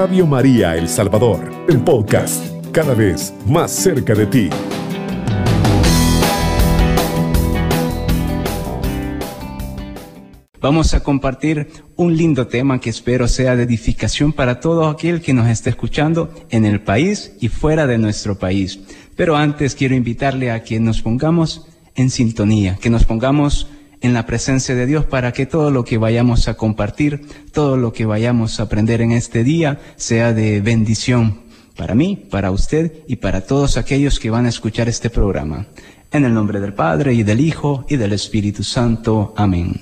Radio María El Salvador, el podcast, cada vez más cerca de ti. Vamos a compartir un lindo tema que espero sea de edificación para todo aquel que nos esté escuchando en el país y fuera de nuestro país. Pero antes quiero invitarle a que nos pongamos en sintonía, que nos pongamos en la presencia de Dios para que todo lo que vayamos a compartir, todo lo que vayamos a aprender en este día sea de bendición para mí, para usted y para todos aquellos que van a escuchar este programa. En el nombre del Padre y del Hijo y del Espíritu Santo. Amén.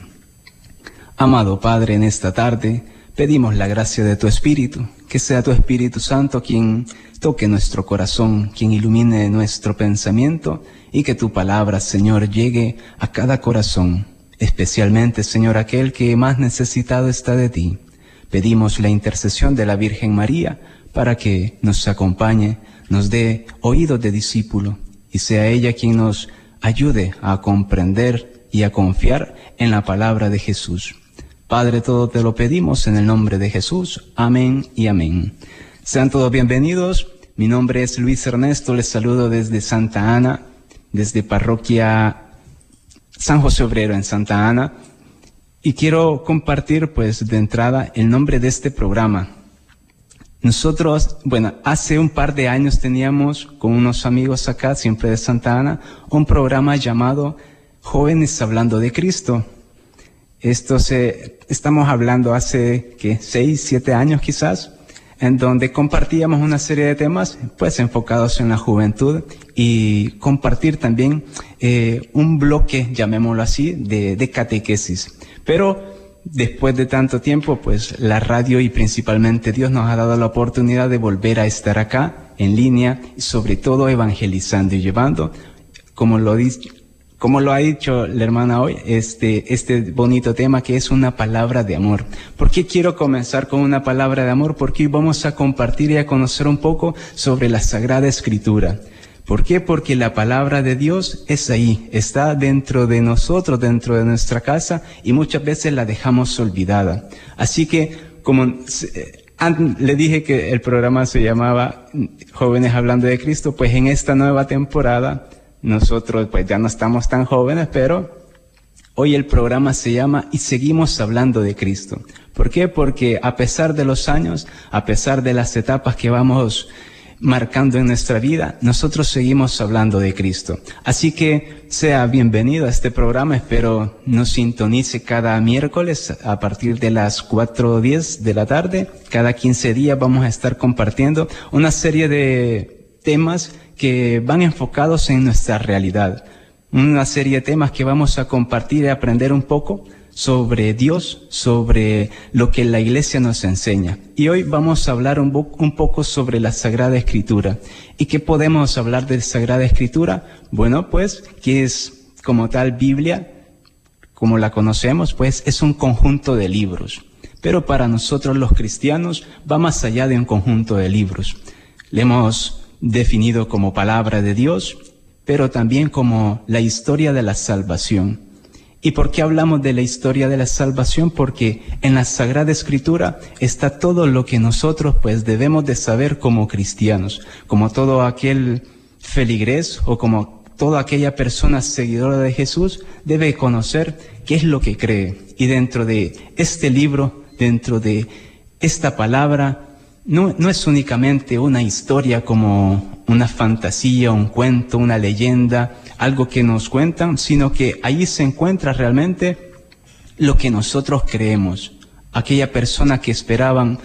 Amado Padre, en esta tarde pedimos la gracia de tu Espíritu, que sea tu Espíritu Santo quien toque nuestro corazón, quien ilumine nuestro pensamiento y que tu palabra, Señor, llegue a cada corazón, especialmente, Señor, aquel que más necesitado está de ti. Pedimos la intercesión de la Virgen María para que nos acompañe, nos dé oídos de discípulo y sea ella quien nos ayude a comprender y a confiar en la palabra de Jesús. Padre, todo te lo pedimos en el nombre de Jesús. Amén y amén. Sean todos bienvenidos. Mi nombre es Luis Ernesto. Les saludo desde Santa Ana, desde parroquia San José Obrero en Santa Ana. Y quiero compartir, pues, de entrada el nombre de este programa. Nosotros, bueno, hace un par de años teníamos con unos amigos acá, siempre de Santa Ana, un programa llamado Jóvenes Hablando de Cristo. Esto se, estamos hablando hace, ¿qué? Seis, siete años quizás, en donde compartíamos una serie de temas, pues enfocados en la juventud y compartir también eh, un bloque, llamémoslo así, de, de catequesis. Pero después de tanto tiempo, pues la radio y principalmente Dios nos ha dado la oportunidad de volver a estar acá en línea y sobre todo evangelizando y llevando, como lo, como lo ha dicho la hermana hoy, este, este bonito tema que es una palabra de amor. ¿Por qué quiero comenzar con una palabra de amor? Porque hoy vamos a compartir y a conocer un poco sobre la Sagrada Escritura. ¿Por qué? Porque la palabra de Dios es ahí, está dentro de nosotros, dentro de nuestra casa y muchas veces la dejamos olvidada. Así que, como eh, le dije que el programa se llamaba Jóvenes Hablando de Cristo, pues en esta nueva temporada nosotros pues ya no estamos tan jóvenes, pero hoy el programa se llama Y seguimos hablando de Cristo. ¿Por qué? Porque a pesar de los años, a pesar de las etapas que vamos marcando en nuestra vida, nosotros seguimos hablando de Cristo. Así que sea bienvenido a este programa, espero nos sintonice cada miércoles a partir de las 4.10 de la tarde. Cada 15 días vamos a estar compartiendo una serie de temas que van enfocados en nuestra realidad. Una serie de temas que vamos a compartir y aprender un poco sobre Dios, sobre lo que la iglesia nos enseña. Y hoy vamos a hablar un, poco sobre la Sagrada Escritura. ¿Y qué podemos hablar de Sagrada Escritura? Bueno, pues que es como tal Biblia, como la conocemos, pues es un conjunto de libros. Pero para nosotros los cristianos va más allá de un conjunto de libros. Leemos definido como palabra de Dios, pero también como la historia de la salvación. ¿Y por qué hablamos de la historia de la salvación? Porque en la Sagrada Escritura está todo lo que nosotros pues debemos de saber como cristianos, como todo aquel feligrés o como toda aquella persona seguidora de Jesús debe conocer qué es lo que cree. Y dentro de este libro, dentro de esta palabra, no, es únicamente una historia como una fantasía, un cuento, una leyenda, algo que nos cuentan, sino que ahí se encuentra realmente lo que nosotros creemos. Aquella persona que esperaban,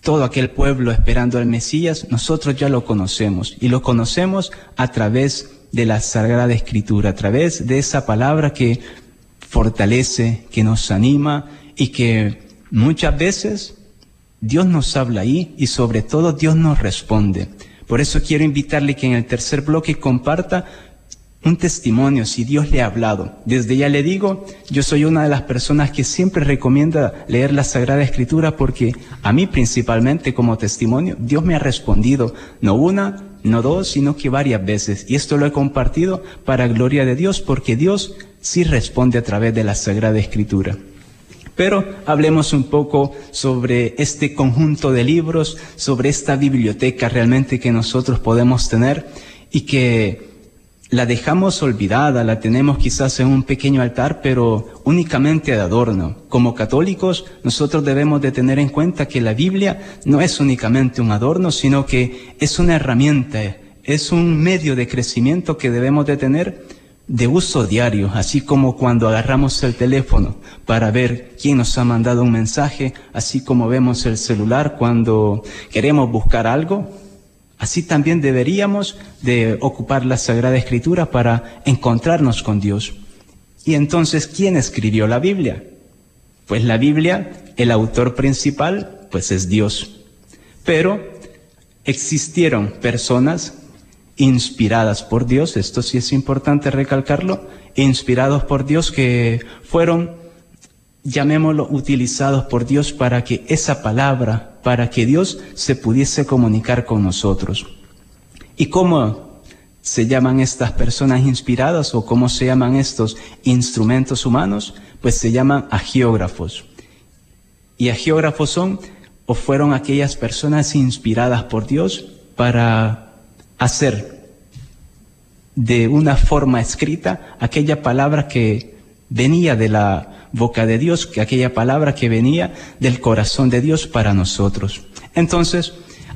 todo aquel pueblo esperando al Mesías, nosotros ya lo conocemos y lo conocemos a través de la Sagrada Escritura, a través de esa palabra que fortalece, que nos anima y que muchas veces Dios nos habla ahí y sobre todo Dios nos responde. Por eso quiero invitarle que en el tercer bloque comparta un testimonio si Dios le ha hablado. Desde ya le digo, yo soy una de las personas que siempre recomienda leer la Sagrada Escritura porque a mí principalmente como testimonio Dios me ha respondido, no una, no dos, sino que varias veces. Y esto lo he compartido para gloria de Dios porque Dios sí responde a través de la Sagrada Escritura. Pero hablemos un poco sobre este conjunto de libros, sobre esta biblioteca realmente que nosotros podemos tener y que la dejamos olvidada, la tenemos quizás en un pequeño altar, pero únicamente de adorno. Como católicos, nosotros debemos de tener en cuenta que la Biblia no es únicamente un adorno, sino que es una herramienta, es un medio de crecimiento que debemos de tener de uso diario, así como cuando agarramos el teléfono para ver quién nos ha mandado un mensaje, así como vemos el celular cuando queremos buscar algo, así también deberíamos de ocupar la Sagrada Escritura para encontrarnos con Dios. Y entonces, ¿quién escribió la Biblia? Pues la Biblia, el autor principal, pues es Dios. Pero existieron personas inspiradas por Dios, esto sí es importante recalcarlo, inspirados por Dios que fueron, llamémoslo, utilizados por Dios para que esa palabra, para que Dios se pudiese comunicar con nosotros. ¿Y cómo se llaman estas personas inspiradas o cómo se llaman estos instrumentos humanos? Pues se llaman agiógrafos. Y agiógrafos son o fueron aquellas personas inspiradas por Dios para hacer de una forma escrita aquella palabra que venía de la boca de Dios, que aquella palabra que venía del corazón de Dios para nosotros. Entonces,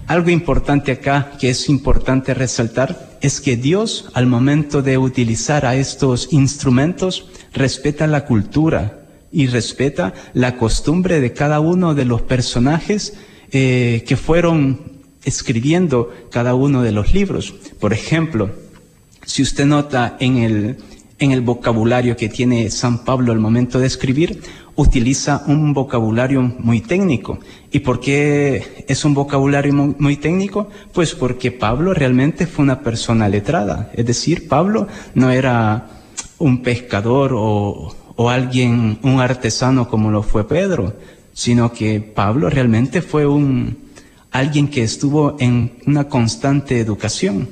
algo importante acá que es importante resaltar es que Dios al momento de utilizar a estos instrumentos respeta la cultura y respeta la costumbre de cada uno de los personajes eh, que fueron escribiendo cada uno de los libros. Por ejemplo, si usted nota en el, en el vocabulario que tiene San Pablo al momento de escribir, utiliza un vocabulario muy técnico. ¿Y por qué es un vocabulario muy, técnico? Pues porque Pablo realmente fue una persona letrada. Es decir, Pablo no era un pescador o, o alguien, un artesano como lo fue Pedro, sino que Pablo realmente fue un, alguien que estuvo en una constante educación.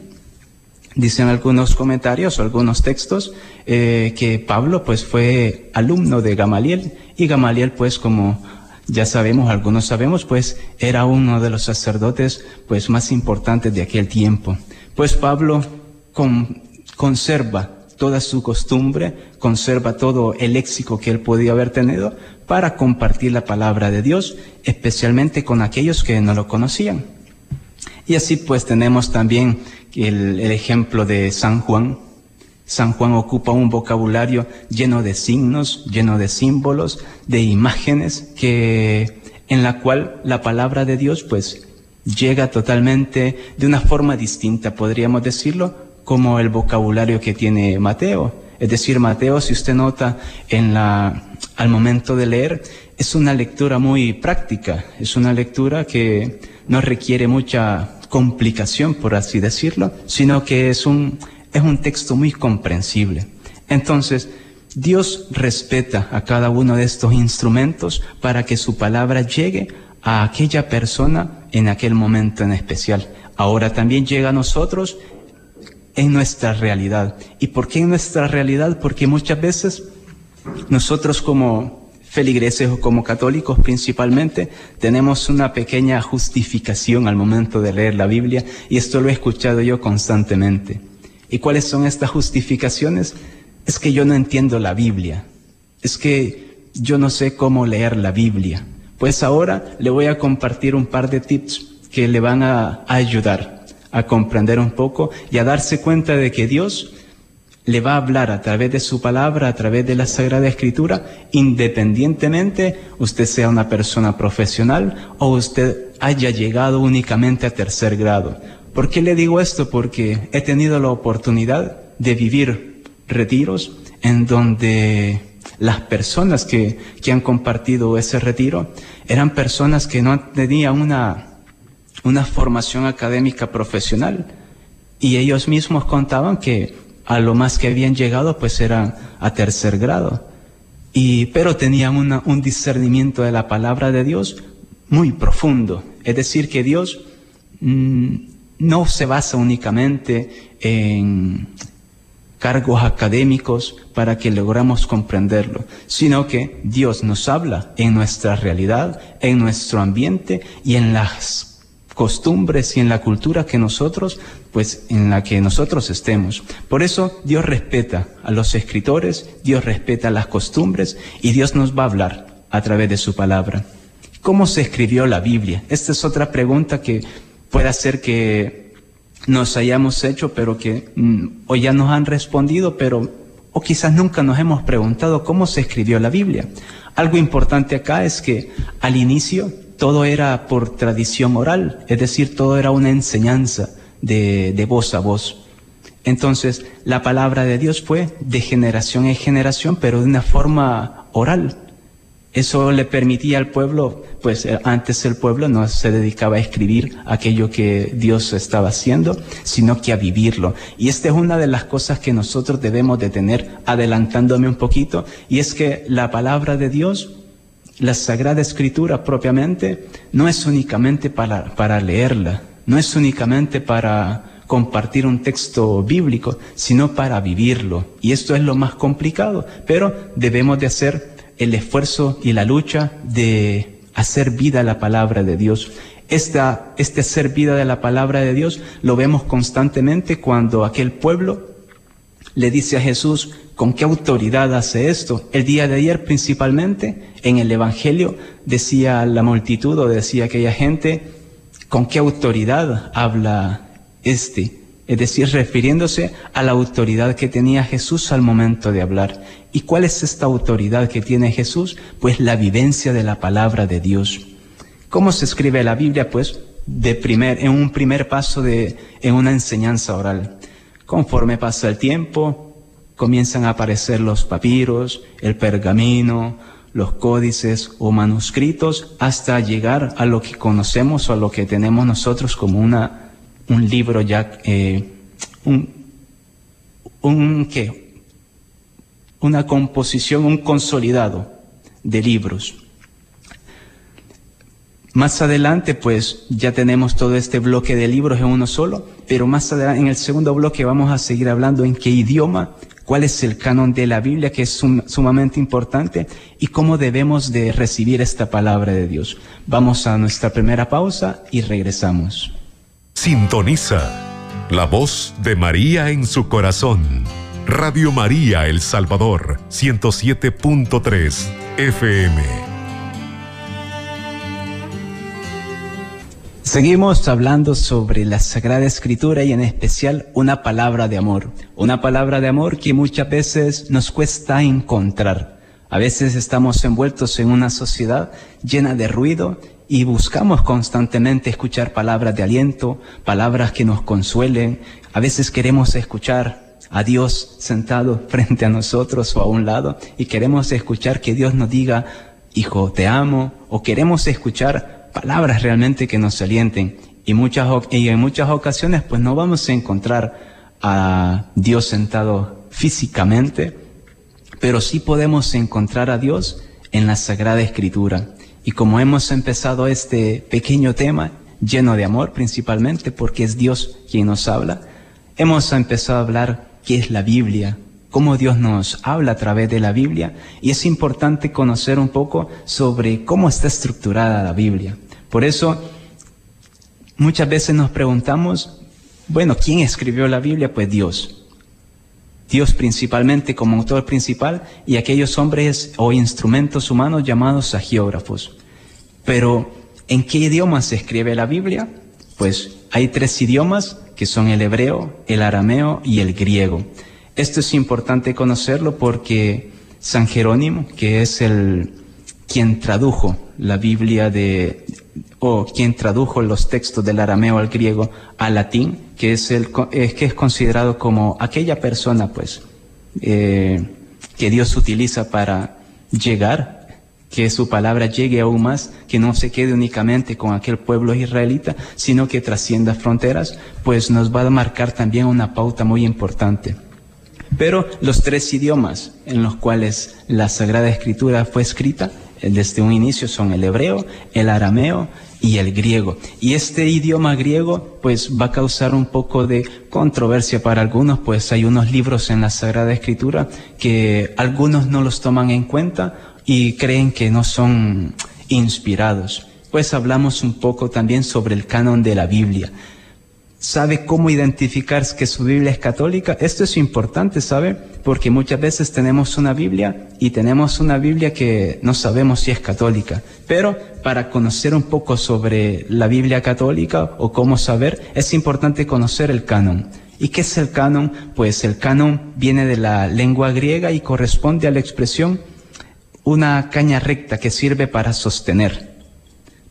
Dicen algunos comentarios o algunos textos eh, que Pablo pues fue alumno de Gamaliel y Gamaliel pues como ya sabemos, algunos sabemos, pues era uno de los sacerdotes pues más importantes de aquel tiempo. Pues Pablo conserva toda su costumbre, conserva todo el léxico que él podía haber tenido para compartir la palabra de Dios, especialmente con aquellos que no lo conocían. Y así pues tenemos también el, ejemplo de San Juan. San Juan ocupa un vocabulario lleno de signos, lleno de símbolos, de imágenes, en la cual la palabra de Dios pues llega totalmente de una forma distinta, podríamos decirlo, como el vocabulario que tiene Mateo. Es decir, Mateo, si usted nota en la, al momento de leer, es una lectura muy práctica, es una lectura que no requiere mucha complicación, por así decirlo, sino que es un, es un texto muy comprensible. Entonces, Dios respeta a cada uno de estos instrumentos para que su palabra llegue a aquella persona en aquel momento en especial. Ahora también llega a nosotros en nuestra realidad. ¿Y por qué en nuestra realidad? Porque muchas veces nosotros como feligreses o como católicos principalmente tenemos una pequeña justificación al momento de leer la Biblia y esto lo he escuchado yo constantemente. ¿Y cuáles son estas justificaciones? Es que yo no entiendo la Biblia. Es que yo no sé cómo leer la Biblia. Pues ahora le voy a compartir un par de tips que le van a, ayudar a comprender un poco y a darse cuenta de que Dios le va a hablar a través de su palabra, a través de la Sagrada Escritura, independientemente usted sea una persona profesional o usted haya llegado únicamente a tercer grado. ¿Por qué le digo esto? Porque he tenido la oportunidad de vivir retiros en donde las personas que, que han compartido ese retiro eran personas que no tenían una una formación académica profesional y ellos mismos contaban que a lo más que habían llegado pues era a tercer grado. Y pero tenían un discernimiento de la palabra de Dios muy profundo. Es decir que Dios mm, no se basa únicamente en cargos académicos para que logramos comprenderlo, sino que Dios nos habla en nuestra realidad, en nuestro ambiente y en las costumbres y en la cultura que nosotros, pues en la que nosotros estemos. Por eso Dios respeta a los escritores, Dios respeta las costumbres y Dios nos va a hablar a través de su palabra. ¿Cómo se escribió la Biblia? Esta es otra pregunta que puede ser que nos hayamos hecho, pero que mm, hoy ya nos han respondido, pero o quizás nunca nos hemos preguntado cómo se escribió la Biblia. Algo importante acá es que al inicio todo era por tradición oral, es decir, todo era una enseñanza de, de voz a voz. Entonces, la palabra de Dios fue de generación en generación, pero de una forma oral. Eso le permitía al pueblo, pues eh, antes el pueblo no se dedicaba a escribir aquello que Dios estaba haciendo, sino que a vivirlo. Y esta es una de las cosas que nosotros debemos de tener, adelantándome un poquito, y es que la palabra de Dios, la Sagrada Escritura propiamente, no es únicamente para, para leerla, no es únicamente para compartir un texto bíblico, sino para vivirlo. Y esto es lo más complicado, pero debemos de hacer el esfuerzo y la lucha de hacer vida la palabra de Dios. Esta, este hacer vida de la palabra de Dios lo vemos constantemente cuando aquel pueblo le dice a Jesús, ¿con qué autoridad hace esto? El día de ayer principalmente en el Evangelio decía la multitud o decía aquella gente, ¿con qué autoridad habla este? Es decir, refiriéndose a la autoridad que tenía Jesús al momento de hablar. ¿Y cuál es esta autoridad que tiene Jesús? Pues la vivencia de la palabra de Dios. ¿Cómo se escribe la Biblia? Pues de primer, en un primer paso de, en una enseñanza oral. Conforme pasa el tiempo, comienzan a aparecer los papiros, el pergamino, los códices o manuscritos, hasta llegar a lo que conocemos o a lo que tenemos nosotros como una, un libro ya, eh, un, un, ¿qué? una composición, un consolidado de libros. Más adelante, pues ya tenemos todo este bloque de libros en uno solo, pero más adelante, en el segundo bloque vamos a seguir hablando en qué idioma, cuál es el canon de la Biblia, que es sumamente importante, y cómo debemos de recibir esta palabra de Dios. Vamos a nuestra primera pausa y regresamos. Sintoniza la voz de María en su corazón Radio María El Salvador, 107.3 FM. Seguimos hablando sobre la Sagrada Escritura y en especial una palabra de amor. Una palabra de amor que muchas veces nos cuesta encontrar. A veces estamos envueltos en una sociedad llena de ruido y buscamos constantemente escuchar palabras de aliento, palabras que nos consuelen. A veces queremos escuchar a Dios sentado frente a nosotros o a un lado y queremos escuchar que Dios nos diga, hijo, te amo, o queremos escuchar palabras realmente que nos alienten. Y, muchas, y en muchas ocasiones pues no vamos a encontrar a Dios sentado físicamente, pero sí podemos encontrar a Dios en la Sagrada Escritura. Y como hemos empezado este pequeño tema, lleno de amor principalmente, porque es Dios quien nos habla, hemos empezado a hablar qué es la Biblia, cómo Dios nos habla a través de la Biblia y es importante conocer un poco sobre cómo está estructurada la Biblia. Por eso muchas veces nos preguntamos, bueno, ¿quién escribió la Biblia? Pues Dios. Dios principalmente como autor principal y aquellos hombres o instrumentos humanos llamados agiógrafos. Pero, ¿en qué idioma se escribe la Biblia? Pues hay tres idiomas que son el hebreo, el arameo y el griego. Esto es importante conocerlo porque San Jerónimo, que es el quien tradujo la Biblia de, o quien tradujo los textos del arameo al griego al latín, que es el, que es considerado como aquella persona, pues, eh, que Dios utiliza para llegar que su palabra llegue aún más, que no se quede únicamente con aquel pueblo israelita, sino que trascienda fronteras, pues nos va a marcar también una pauta muy importante. Pero los tres idiomas en los cuales la Sagrada Escritura fue escrita eh, desde un inicio son el hebreo, el arameo y el griego. Y este idioma griego pues va a causar un poco de controversia para algunos, pues hay unos libros en la Sagrada Escritura que algunos no los toman en cuenta y creen que no son inspirados. Pues hablamos un poco también sobre el canon de la Biblia sabe cómo identificar que su Biblia es católica. Esto es importante, ¿sabe? Porque muchas veces tenemos una Biblia y tenemos una Biblia que no sabemos si es católica. Pero para conocer un poco sobre la Biblia católica o cómo saber, es importante conocer el canon. ¿Y qué es el canon? Pues el canon viene de la lengua griega y corresponde a la expresión una caña recta que sirve para sostener.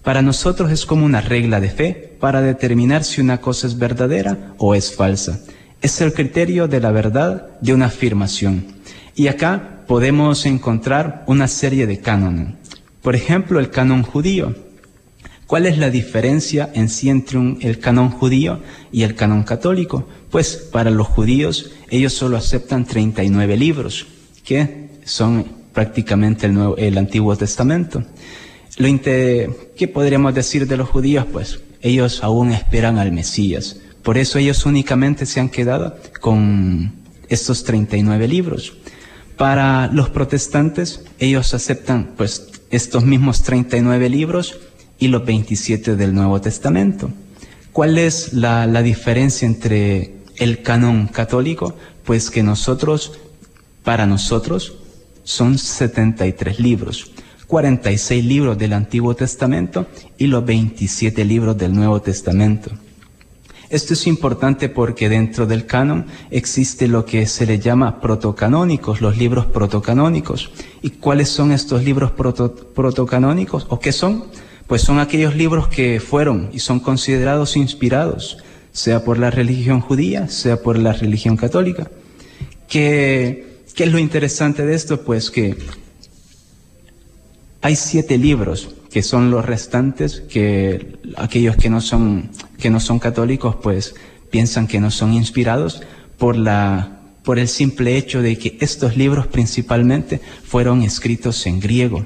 Para nosotros es como una regla de fe para determinar si una cosa es verdadera o es falsa. Es el criterio de la verdad de una afirmación. Y acá podemos encontrar una serie de cánones. Por ejemplo, el canon judío. ¿Cuál es la diferencia en sí entre el canon judío y el canon católico? Pues para los judíos ellos solo aceptan 39 libros, que son prácticamente el, Antiguo Testamento. Lo ¿Qué podríamos decir de los judíos? Pues ellos aún esperan al Mesías. Por eso ellos únicamente se han quedado con estos 39 libros. Para los protestantes, ellos aceptan pues estos mismos 39 libros y los 27 del Nuevo Testamento. ¿Cuál es la, la diferencia entre el canon católico? Pues que nosotros, para nosotros, son 73 libros. 46 libros del Antiguo Testamento y los 27 libros del Nuevo Testamento. Esto es importante porque dentro del canon existe lo que se le llama protocanónicos, los libros protocanónicos. ¿Y cuáles son estos libros protocanónicos o qué son? Pues son aquellos libros que fueron y son considerados inspirados, sea por la religión judía, sea por la religión católica. ¿Qué, qué es lo interesante de esto? Pues que hay siete libros que son los restantes, que aquellos que no son, que no son católicos, pues piensan que no son inspirados por la, por el simple hecho de que estos libros principalmente fueron escritos en griego.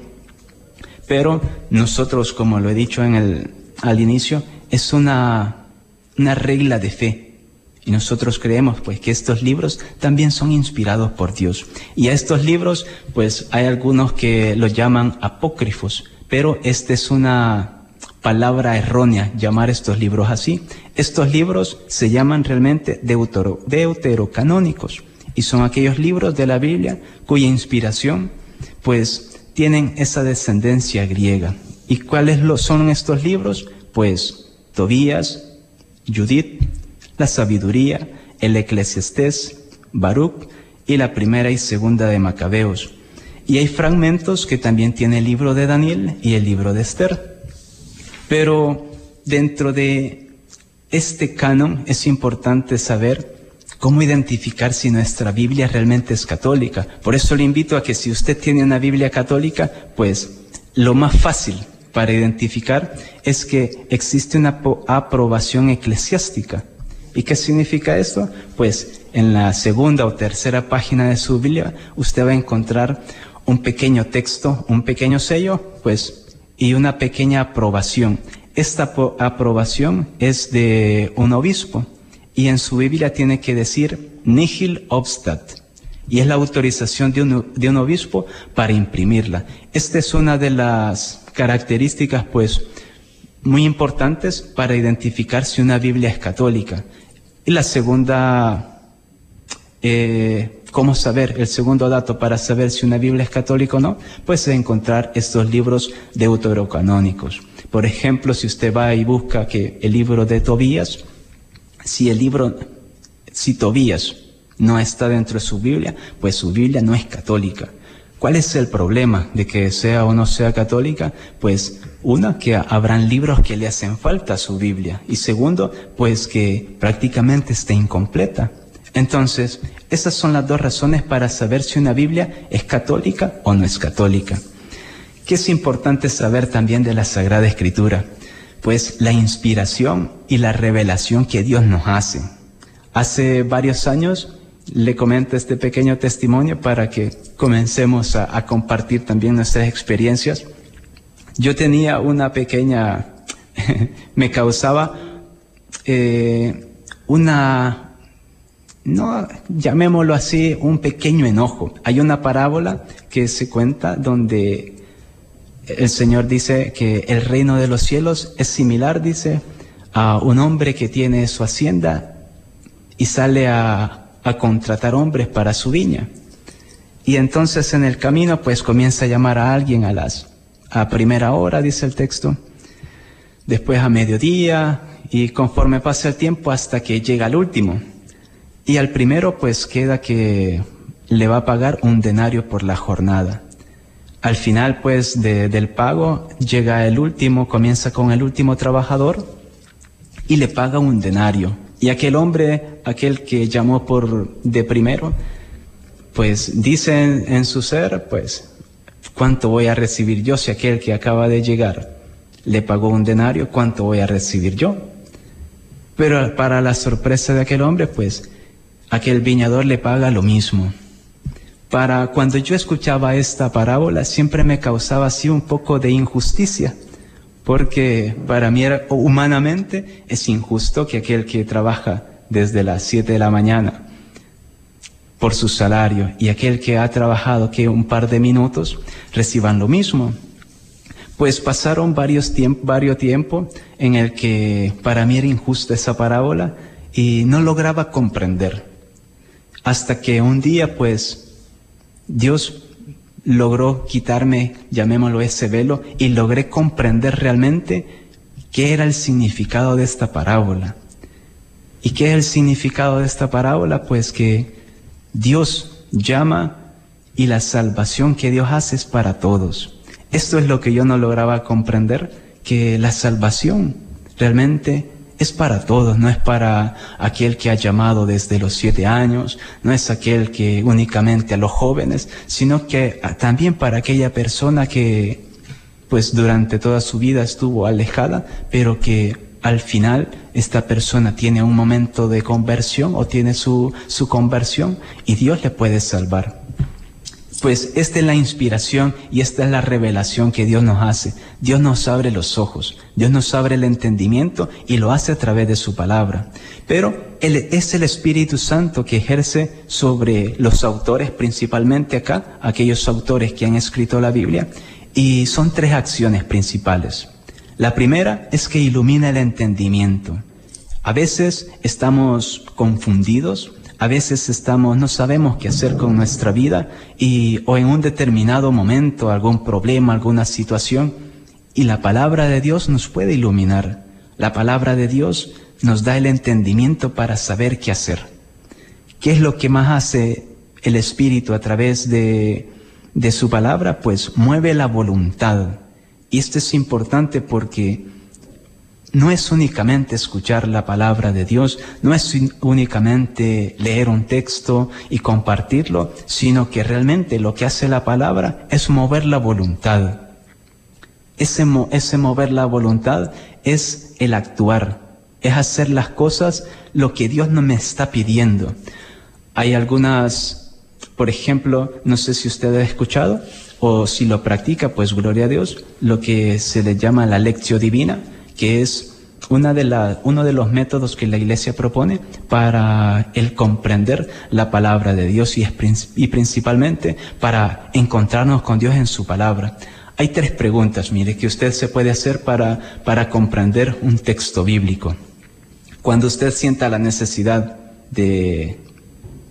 Pero nosotros, como lo he dicho en el, al inicio, es una, una regla de fe. Y nosotros creemos pues que estos libros también son inspirados por Dios. Y a estos libros pues hay algunos que los llaman apócrifos, pero esta es una palabra errónea llamar estos libros así. Estos libros se llaman realmente deuterocanónicos y son aquellos libros de la Biblia cuya inspiración pues tienen esa descendencia griega. ¿Y cuáles son estos libros? Pues Tobías, Judith, la sabiduría, el eclesiastés, Baruch y la primera y segunda de Macabeos. Y hay fragmentos que también tiene el libro de Daniel y el libro de Esther. Pero dentro de este canon es importante saber cómo identificar si nuestra Biblia realmente es católica. Por eso le invito a que si usted tiene una Biblia católica, pues lo más fácil para identificar es que existe una aprobación eclesiástica. ¿Y qué significa esto? Pues en la segunda o tercera página de su Biblia usted va a encontrar un pequeño texto, un pequeño sello, pues, y una pequeña aprobación. Esta aprobación es de un obispo y en su Biblia tiene que decir nihil obstat y es la autorización de un, de un obispo para imprimirla. Esta es una de las características, pues, muy importantes para identificar si una Biblia es católica. Y la segunda, eh, ¿cómo saber? El segundo dato para saber si una Biblia es católica o no, pues es encontrar estos libros deuterocanónicos. Por ejemplo, si usted va y busca que el libro de Tobías, si el libro, si Tobías no está dentro de su Biblia, pues su Biblia no es católica. ¿Cuál es el problema de que sea o no sea católica? Pues una, que habrán libros que le hacen falta a su Biblia. Y segundo, pues que prácticamente está incompleta. Entonces, esas son las dos razones para saber si una Biblia es católica o no es católica. ¿Qué es importante saber también de la Sagrada Escritura? Pues la inspiración y la revelación que Dios nos hace. Hace varios años le comento este pequeño testimonio para que comencemos a, compartir también nuestras experiencias. Yo tenía una pequeña me causaba eh, una, no, llamémoslo así, un pequeño enojo. Hay una parábola que se cuenta donde el Señor dice que el reino de los cielos es similar, dice, a un hombre que tiene su hacienda y sale a, a contratar hombres para su viña. Y entonces en el camino pues comienza a llamar a alguien a las a primera hora, dice el texto, después a mediodía y conforme pasa el tiempo hasta que llega al último. Y al primero pues queda que le va a pagar un denario por la jornada. Al final pues del pago llega el último, comienza con el último trabajador y le paga un denario. Y aquel hombre, aquel que llamó por de primero, pues dice en, su ser, pues, ¿cuánto voy a recibir yo si aquel que acaba de llegar le pagó un denario? ¿Cuánto voy a recibir yo? Pero para la sorpresa de aquel hombre, pues, aquel viñador le paga lo mismo. Para cuando yo escuchaba esta parábola, siempre me causaba así un poco de injusticia, porque para mí humanamente es injusto que aquel que trabaja desde las 7 de la mañana por su salario y aquel que ha trabajado que un par de minutos reciban lo mismo. Pues pasaron varios tiempos, varios tiempo en el que para mí era injusta esa parábola y no lograba comprender. Hasta que un día pues Dios logró quitarme, llamémoslo ese velo, y logré comprender realmente qué era el significado de esta parábola. ¿Y qué es el significado de esta parábola? Pues que Dios llama y la salvación que Dios hace es para todos. Esto es lo que yo no lograba comprender, que la salvación realmente es para todos, no es para aquel que ha llamado desde los siete años, no es aquel que únicamente a los jóvenes, sino que también para aquella persona que pues durante toda su vida estuvo alejada, pero que al final esta persona tiene un momento de conversión o tiene su, su conversión y Dios le puede salvar. Pues esta es la inspiración y esta es la revelación que Dios nos hace. Dios nos abre los ojos, Dios nos abre el entendimiento y lo hace a través de su palabra. Pero es el Espíritu Santo que ejerce sobre los autores, principalmente acá, aquellos autores que han escrito la Biblia, y son tres acciones principales. La primera es que ilumina el entendimiento. A veces estamos confundidos, a veces estamos, no sabemos qué hacer con nuestra vida y, o en un determinado momento, algún problema, alguna situación, y la palabra de Dios nos puede iluminar. La palabra de Dios nos da el entendimiento para saber qué hacer. ¿Qué es lo que más hace el Espíritu a través de, de su palabra? Pues mueve la voluntad. Y esto es importante porque no es únicamente escuchar la palabra de Dios, no es únicamente leer un texto y compartirlo, sino que realmente lo que hace la palabra es mover la voluntad. Ese, mover la voluntad es el actuar, es hacer las cosas lo que Dios no me está pidiendo. Hay algunas, por ejemplo, no sé si usted ha escuchado, o si lo practica, pues gloria a Dios, lo que se le llama la lección divina, que es una de la, uno de los métodos que la iglesia propone para el comprender la palabra de Dios y, y principalmente para encontrarnos con Dios en su palabra. Hay tres preguntas, mire, que usted se puede hacer para, para comprender un texto bíblico. Cuando usted sienta la necesidad de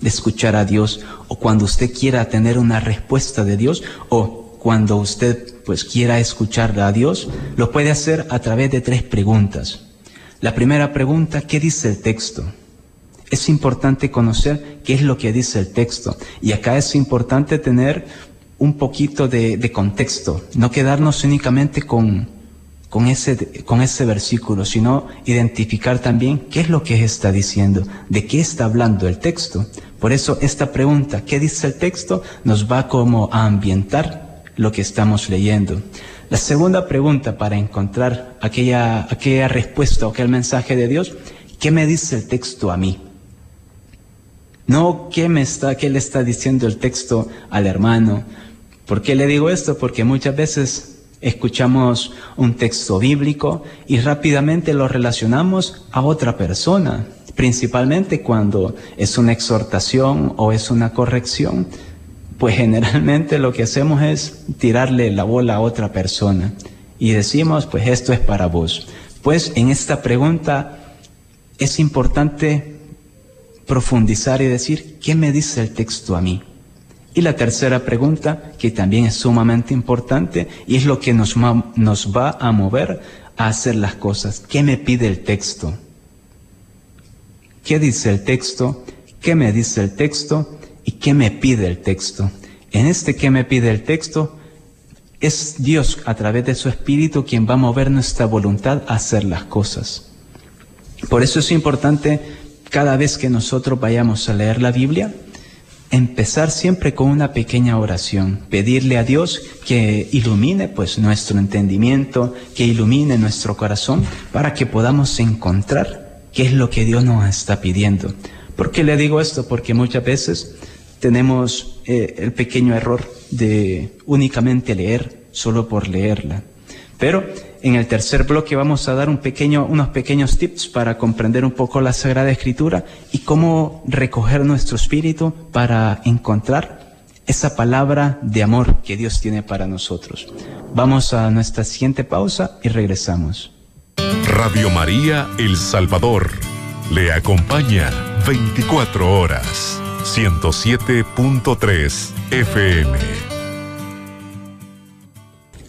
de escuchar a Dios o cuando usted quiera tener una respuesta de Dios o cuando usted pues quiera escuchar a Dios, lo puede hacer a través de tres preguntas. La primera pregunta, ¿qué dice el texto? Es importante conocer qué es lo que dice el texto. Y acá es importante tener un poquito de, de contexto, no quedarnos únicamente con, con ese, con ese versículo, sino identificar también qué es lo que está diciendo, de qué está hablando el texto. Por eso esta pregunta, ¿qué dice el texto? nos va como a ambientar lo que estamos leyendo. La segunda pregunta para encontrar aquella, aquella respuesta o aquel mensaje de Dios, ¿qué me dice el texto a mí? No qué me está, qué le está diciendo el texto al hermano. ¿Por qué le digo esto? Porque muchas veces Escuchamos un texto bíblico y rápidamente lo relacionamos a otra persona, principalmente cuando es una exhortación o es una corrección, pues generalmente lo que hacemos es tirarle la bola a otra persona y decimos, pues esto es para vos. Pues en esta pregunta es importante profundizar y decir, ¿qué me dice el texto a mí? Y la tercera pregunta, que también es sumamente importante y es lo que nos, nos va a mover a hacer las cosas. ¿Qué me pide el texto? ¿Qué dice el texto? ¿Qué me dice el texto? ¿Y qué me pide el texto? En este ¿qué me pide el texto? Es Dios a través de su Espíritu quien va a mover nuestra voluntad a hacer las cosas. Por eso es importante cada vez que nosotros vayamos a leer la Biblia, empezar siempre con una pequeña oración, pedirle a Dios que ilumine pues nuestro entendimiento, que ilumine nuestro corazón para que podamos encontrar qué es lo que Dios nos está pidiendo. ¿Por qué le digo esto? Porque muchas veces tenemos eh, el pequeño error de únicamente leer solo por leerla. Pero en el tercer bloque vamos a dar unos pequeños tips para comprender un poco la Sagrada Escritura y cómo recoger nuestro espíritu para encontrar esa palabra de amor que Dios tiene para nosotros. Vamos a nuestra siguiente pausa y regresamos. Radio María El Salvador le acompaña 24 horas, 107.3 FM.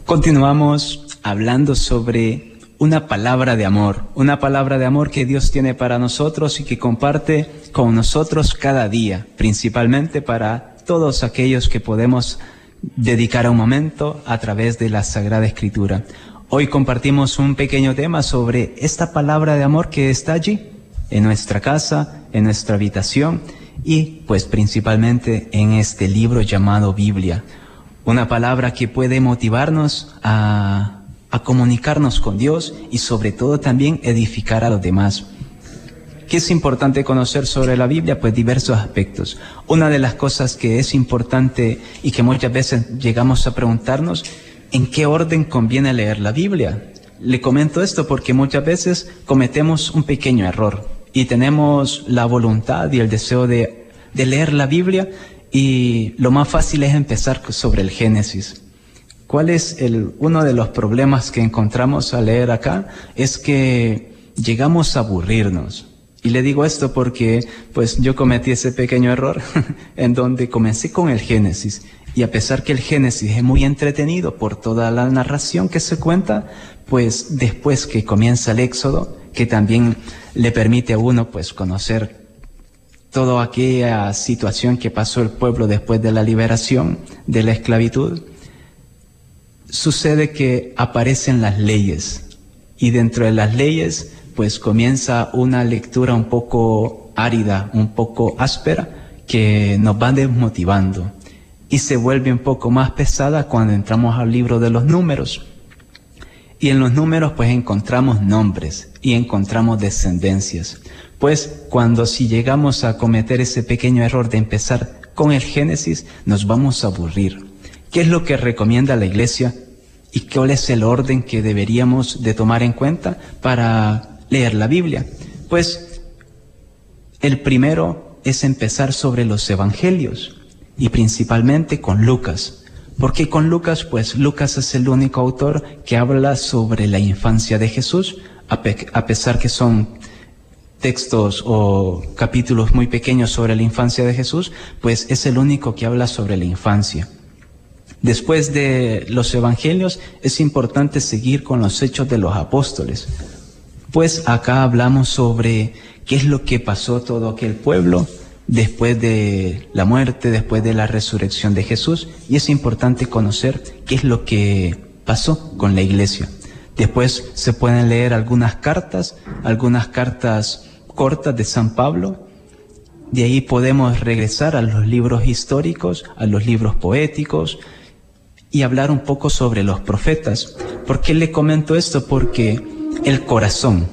Continuamos hablando sobre una palabra de amor, una palabra de amor que Dios tiene para nosotros y que comparte con nosotros cada día, principalmente para todos aquellos que podemos dedicar un momento a través de la Sagrada Escritura. Hoy compartimos un pequeño tema sobre esta palabra de amor que está allí, en nuestra casa, en nuestra habitación y pues principalmente en este libro llamado Biblia. Una palabra que puede motivarnos a comunicarnos con Dios y sobre todo también edificar a los demás. ¿Qué es importante conocer sobre la Biblia? Pues diversos aspectos. Una de las cosas que es importante y que muchas veces llegamos a preguntarnos, ¿en qué orden conviene leer la Biblia? Le comento esto porque muchas veces cometemos un pequeño error y tenemos la voluntad y el deseo de, leer la Biblia y lo más fácil es empezar sobre el Génesis. ¿Cuál es el, uno de los problemas que encontramos al leer acá? Es que llegamos a aburrirnos. Y le digo esto porque pues yo cometí ese pequeño error en donde comencé con el Génesis. Y a pesar que el Génesis es muy entretenido por toda la narración que se cuenta, pues después que comienza el Éxodo, que también le permite a uno pues conocer toda aquella situación que pasó el pueblo después de la liberación de la esclavitud, sucede que aparecen las leyes. Y dentro de las leyes pues comienza una lectura un poco árida, un poco áspera que nos va desmotivando y se vuelve un poco más pesada cuando entramos al libro de los números. Y en los números pues encontramos nombres y encontramos descendencias. Pues cuando si llegamos a cometer ese pequeño error de empezar con el Génesis, nos vamos a aburrir ¿Qué es lo que recomienda la Iglesia y cuál es el orden que deberíamos de tomar en cuenta para leer la Biblia? Pues el primero es empezar sobre los evangelios y principalmente con Lucas. ¿Por qué con Lucas? Pues Lucas es el único autor que habla sobre la infancia de Jesús, a, a pesar que son textos o capítulos muy pequeños sobre la infancia de Jesús, pues es el único que habla sobre la infancia. Después de los evangelios es importante seguir con los hechos de los apóstoles, pues acá hablamos sobre qué es lo que pasó todo aquel pueblo después de la muerte, después de la resurrección de Jesús, y es importante conocer qué es lo que pasó con la iglesia. Después se pueden leer algunas cartas, algunas cartas cortas de San Pablo, de ahí podemos regresar a los libros históricos, a los libros poéticos, y hablar un poco sobre los profetas. ¿Por qué le comento esto? Porque el corazón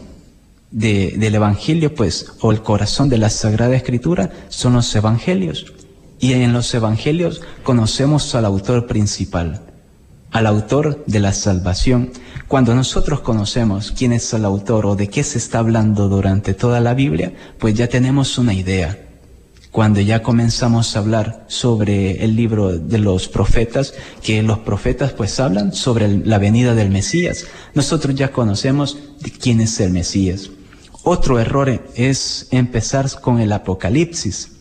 del Evangelio, pues, o el corazón de la Sagrada Escritura son los Evangelios. Y en los Evangelios conocemos al autor principal. al autor de la salvación. Cuando nosotros conocemos quién es el autor o de qué se está hablando durante toda la Biblia, pues ya tenemos una idea. Cuando ya comenzamos a hablar sobre el libro de los profetas, que los profetas pues hablan sobre la venida del Mesías, nosotros ya conocemos de quién es el Mesías. Otro error es empezar con el Apocalipsis.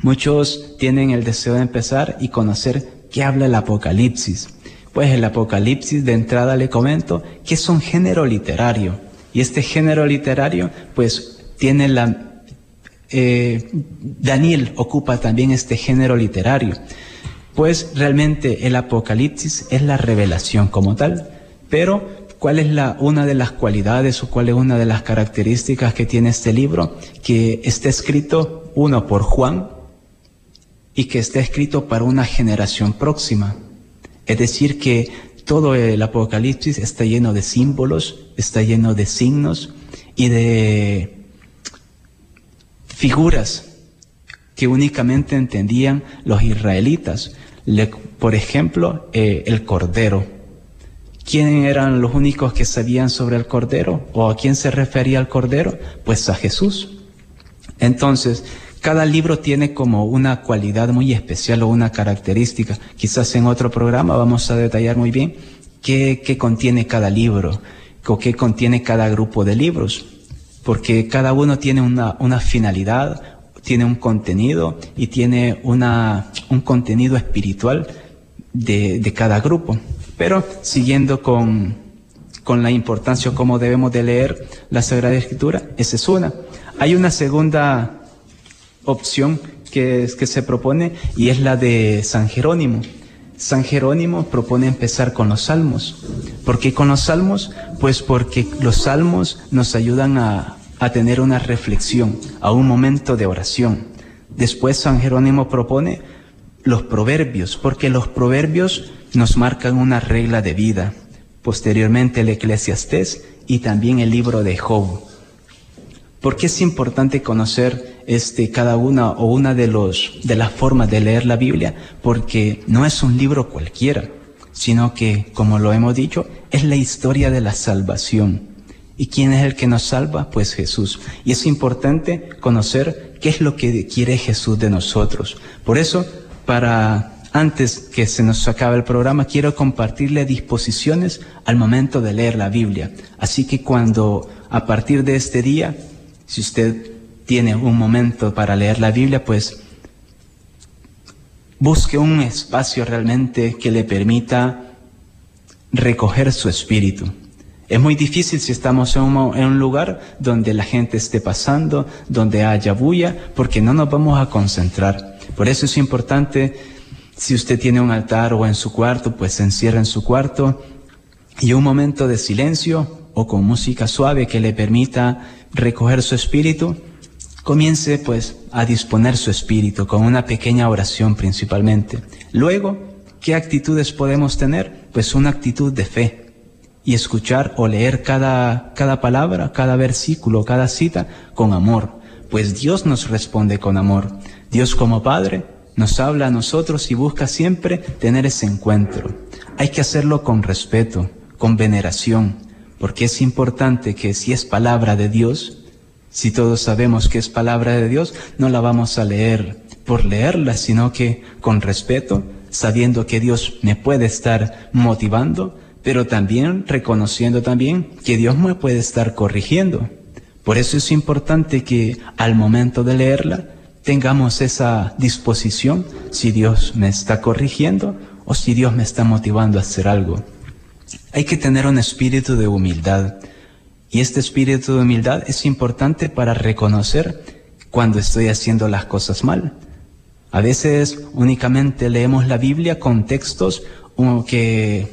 Muchos tienen el deseo de empezar y conocer qué habla el Apocalipsis. Pues el Apocalipsis de entrada le comento que es un género literario. Y este género literario pues tiene la... Eh, Daniel ocupa también este género literario. Pues realmente el Apocalipsis es la revelación como tal. Pero ¿cuál es la, una de las cualidades o cuál es una de las características que tiene este libro? Que está escrito uno por Juan y que está escrito para una generación próxima. Es decir, que todo el Apocalipsis está lleno de símbolos, está lleno de signos y de figuras que únicamente entendían los israelitas. por ejemplo, eh, el Cordero. ¿Quiénes eran los únicos que sabían sobre el Cordero? ¿O a quién se refería el Cordero? Pues a Jesús. Entonces, cada libro tiene como una cualidad muy especial o una característica. Quizás en otro programa vamos a detallar muy bien qué, contiene cada libro o qué contiene cada grupo de libros. Porque cada uno tiene una, una finalidad, tiene un contenido y tiene una, un contenido espiritual de, de cada grupo. Pero siguiendo con, con la importancia o cómo debemos de leer la Sagrada Escritura, esa es una. Hay una segunda opción que, que se propone y es la de San Jerónimo. San Jerónimo propone empezar con los salmos. ¿Por qué con los salmos? Pues porque los salmos nos ayudan a, a tener una reflexión, a un momento de oración. Después San Jerónimo propone los proverbios, porque los proverbios nos marcan una regla de vida. Posteriormente el Eclesiastés y también el libro de Job. ¿Por qué es importante conocer este, cada una o una de, los, de las formas de leer la Biblia? Porque no es un libro cualquiera, sino que, como lo hemos dicho, es la historia de la salvación. ¿Y quién es el que nos salva? Pues Jesús. Y es importante conocer qué es lo que quiere Jesús de nosotros. Por eso, para antes que se nos acabe el programa, quiero compartirle disposiciones al momento de leer la Biblia. Así que cuando a partir de este día si usted tiene un momento para leer la Biblia, pues busque un espacio realmente que le permita recoger su espíritu. Es muy difícil si estamos en un, lugar donde la gente esté pasando, donde haya bulla, porque no nos vamos a concentrar. Por eso es importante, si usted tiene un altar o en su cuarto, pues se encierra en su cuarto y un momento de silencio o con música suave que le permita recoger su espíritu, comience pues a disponer su espíritu con una pequeña oración principalmente. Luego, ¿qué actitudes podemos tener? Pues una actitud de fe y escuchar o leer cada, cada palabra, cada versículo, cada cita con amor, pues Dios nos responde con amor. Dios como Padre nos habla a nosotros y busca siempre tener ese encuentro. Hay que hacerlo con respeto, con veneración, porque es importante que si es palabra de Dios, si todos sabemos que es palabra de Dios, no la vamos a leer por leerla, sino que con respeto, sabiendo que Dios me puede estar motivando, pero también reconociendo también que Dios me puede estar corrigiendo. Por eso es importante que al momento de leerla tengamos esa disposición si Dios me está corrigiendo o si Dios me está motivando a hacer algo. Hay que tener un espíritu de humildad. Y este espíritu de humildad es importante para reconocer cuando estoy haciendo las cosas mal. A veces únicamente leemos la Biblia con textos que,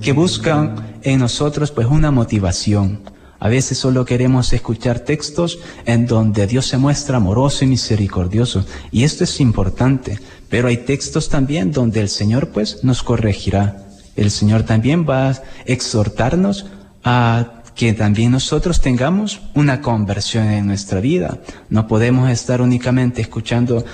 que buscan en nosotros pues una motivación. A veces solo queremos escuchar textos en donde Dios se muestra amoroso y misericordioso. Y esto es importante. Pero hay textos también donde el Señor pues nos corregirá el Señor también va a exhortarnos a que también nosotros tengamos una conversión en nuestra vida. No podemos estar únicamente escuchando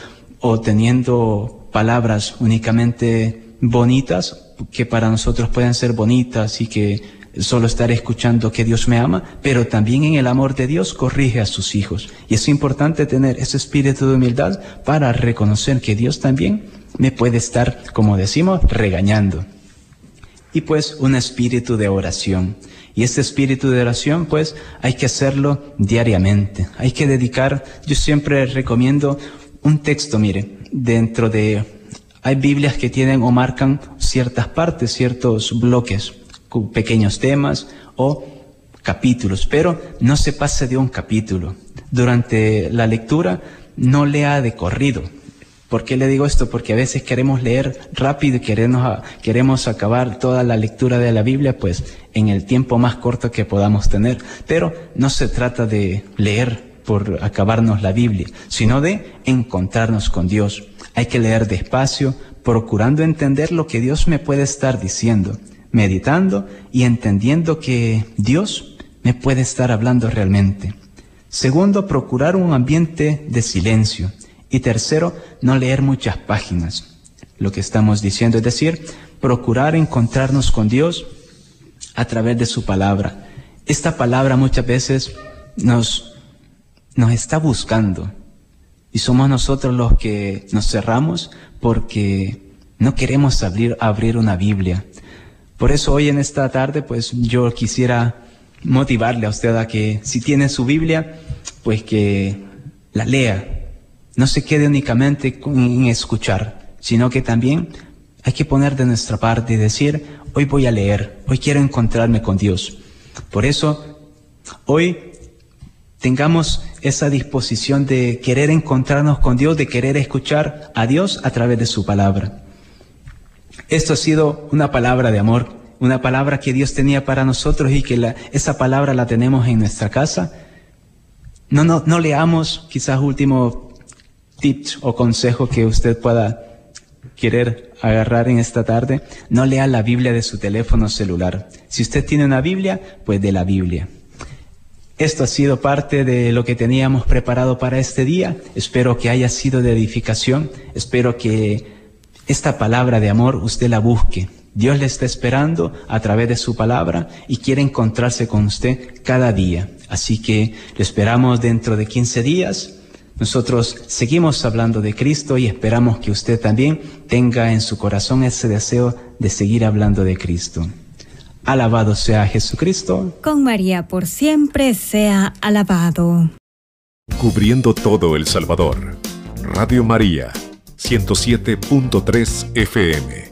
o teniendo palabras únicamente bonitas que para nosotros pueden ser bonitas y que solo estar escuchando que Dios me ama, pero también en el amor de Dios corrige a sus hijos. Y es importante tener ese espíritu de humildad para reconocer que Dios también me puede estar, como decimos, regañando. Y pues un espíritu de oración. Y este espíritu de oración, pues hay que hacerlo diariamente. Hay que dedicar, yo siempre recomiendo un texto, mire, dentro de, hay Biblias que tienen o marcan ciertas partes, ciertos bloques, pequeños temas o capítulos, pero no se pase de un capítulo. Durante la lectura no lea de corrido. ¿Por qué le digo esto? Porque a veces queremos leer rápido y queremos, queremos acabar toda la lectura de la Biblia, pues en el tiempo más corto que podamos tener. Pero no se trata de leer por acabarnos la Biblia, sino de encontrarnos con Dios. Hay que leer despacio, procurando entender lo que Dios me puede estar diciendo, meditando y entendiendo que Dios me puede estar hablando realmente. Segundo, procurar un ambiente de silencio. Y tercero, no leer muchas páginas. Lo que estamos diciendo es decir, procurar encontrarnos con Dios a través de su palabra. Esta palabra muchas veces nos nos está buscando. Y somos nosotros los que nos cerramos porque no queremos abrir, abrir una Biblia. Por eso hoy en esta tarde, pues yo quisiera motivarle a usted a que si tiene su Biblia, pues que la lea. No se quede únicamente en escuchar, sino que también hay que poner de nuestra parte y decir, hoy voy a leer, hoy quiero encontrarme con Dios. Por eso, hoy tengamos esa disposición de querer encontrarnos con Dios, de querer escuchar a Dios a través de su palabra. Esto ha sido una palabra de amor, una palabra que Dios tenía para nosotros y que esa palabra la tenemos en nuestra casa. No, no, no leamos quizás último tips o consejo que usted pueda querer agarrar en esta tarde. No lea la Biblia de su teléfono celular. Si usted tiene una Biblia, pues de la Biblia. Esto ha sido parte de lo que teníamos preparado para este día. Espero que haya sido de edificación. Espero que esta palabra de amor usted la busque. Dios le está esperando a través de su palabra y quiere encontrarse con usted cada día. Así que lo esperamos dentro de 15 días. Nosotros seguimos hablando de Cristo y esperamos que usted también tenga en su corazón ese deseo de seguir hablando de Cristo. Alabado sea Jesucristo. Con María por siempre sea alabado. Cubriendo todo El Salvador. Radio María, 107.3 FM.